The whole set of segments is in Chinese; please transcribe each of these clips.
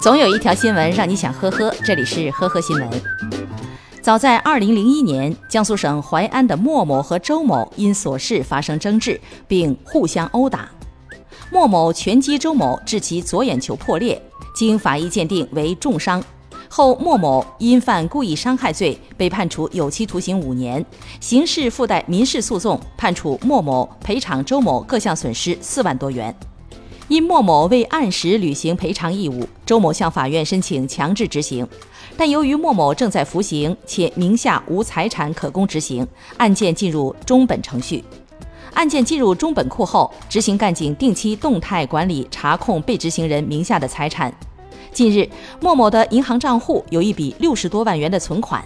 总有一条新闻让你想呵呵，这里是呵呵新闻。早在2001年，江苏省淮安的莫某和周某因琐事发生争执，并互相殴打。莫某拳击周某，致其左眼球破裂，经法医鉴定为重伤。后莫某因犯故意伤害罪，被判处有期徒刑五年，刑事附带民事诉讼，判处莫某赔偿周某各项损失四万多元。因莫某未按时履行赔偿义务，周某向法院申请强制执行，但由于莫某正在服刑，且名下无财产可供执行，案件进入中本程序。案件进入中本库后，执行干警定期动态管理查控被执行人名下的财产。近日，莫某的银行账户有一笔六十多万元的存款，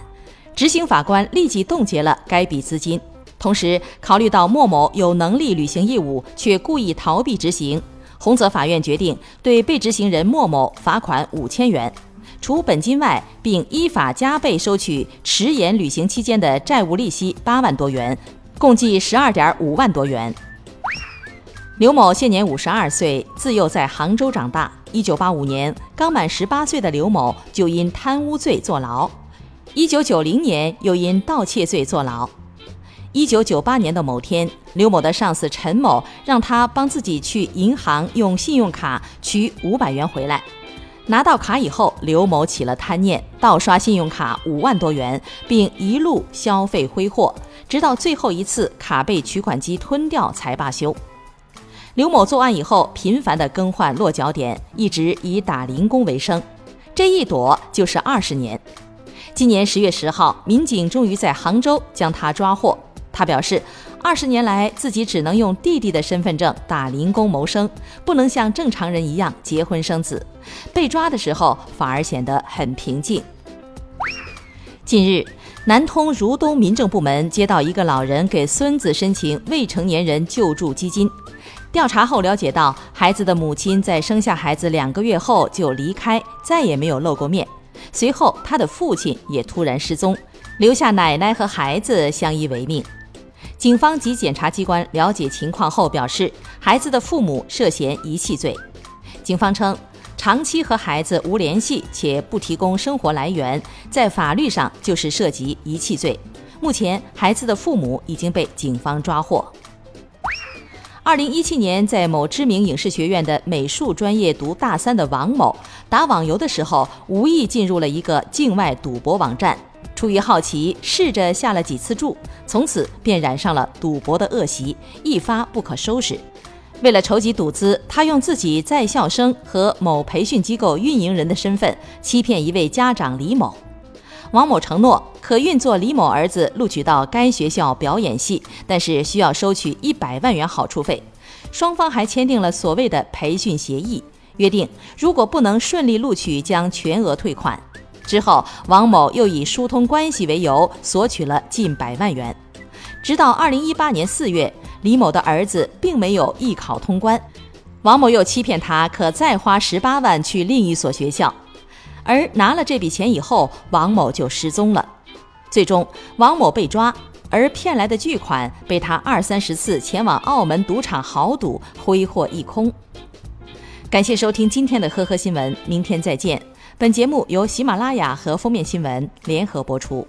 执行法官立即冻结了该笔资金。同时，考虑到莫某有能力履行义务，却故意逃避执行，洪泽法院决定对被执行人莫某罚款五千元，除本金外，并依法加倍收取迟延履行期间的债务利息八万多元，共计十二点五万多元。刘某现年五十二岁，自幼在杭州长大。一九八五年，刚满十八岁的刘某就因贪污罪坐牢；一九九零年又因盗窃罪坐牢。一九九八年的某天，刘某的上司陈某让他帮自己去银行用信用卡取五百元回来。拿到卡以后，刘某起了贪念，盗刷信用卡五万多元，并一路消费挥霍，直到最后一次卡被取款机吞掉才罢休。刘某作案以后，频繁地更换落脚点，一直以打零工为生，这一躲就是二十年。今年十月十号，民警终于在杭州将他抓获。他表示，二十年来自己只能用弟弟的身份证打零工谋生，不能像正常人一样结婚生子。被抓的时候反而显得很平静。近日，南通如东民政部门接到一个老人给孙子申请未成年人救助基金。调查后了解到，孩子的母亲在生下孩子两个月后就离开，再也没有露过面。随后，他的父亲也突然失踪，留下奶奶和孩子相依为命。警方及检察机关了解情况后表示，孩子的父母涉嫌遗弃罪。警方称，长期和孩子无联系且不提供生活来源，在法律上就是涉及遗弃罪。目前，孩子的父母已经被警方抓获。二零一七年，在某知名影视学院的美术专业读大三的王某，打网游的时候，无意进入了一个境外赌博网站。出于好奇，试着下了几次注，从此便染上了赌博的恶习，一发不可收拾。为了筹集赌资，他用自己在校生和某培训机构运营人的身份，欺骗一位家长李某。王某承诺可运作李某儿子录取到该学校表演系，但是需要收取一百万元好处费。双方还签订了所谓的培训协议，约定如果不能顺利录取，将全额退款。之后，王某又以疏通关系为由索取了近百万元。直到二零一八年四月，李某的儿子并没有艺考通关，王某又欺骗他可再花十八万去另一所学校。而拿了这笔钱以后，王某就失踪了。最终，王某被抓，而骗来的巨款被他二三十次前往澳门赌场豪赌，挥霍一空。感谢收听今天的呵呵新闻，明天再见。本节目由喜马拉雅和封面新闻联合播出。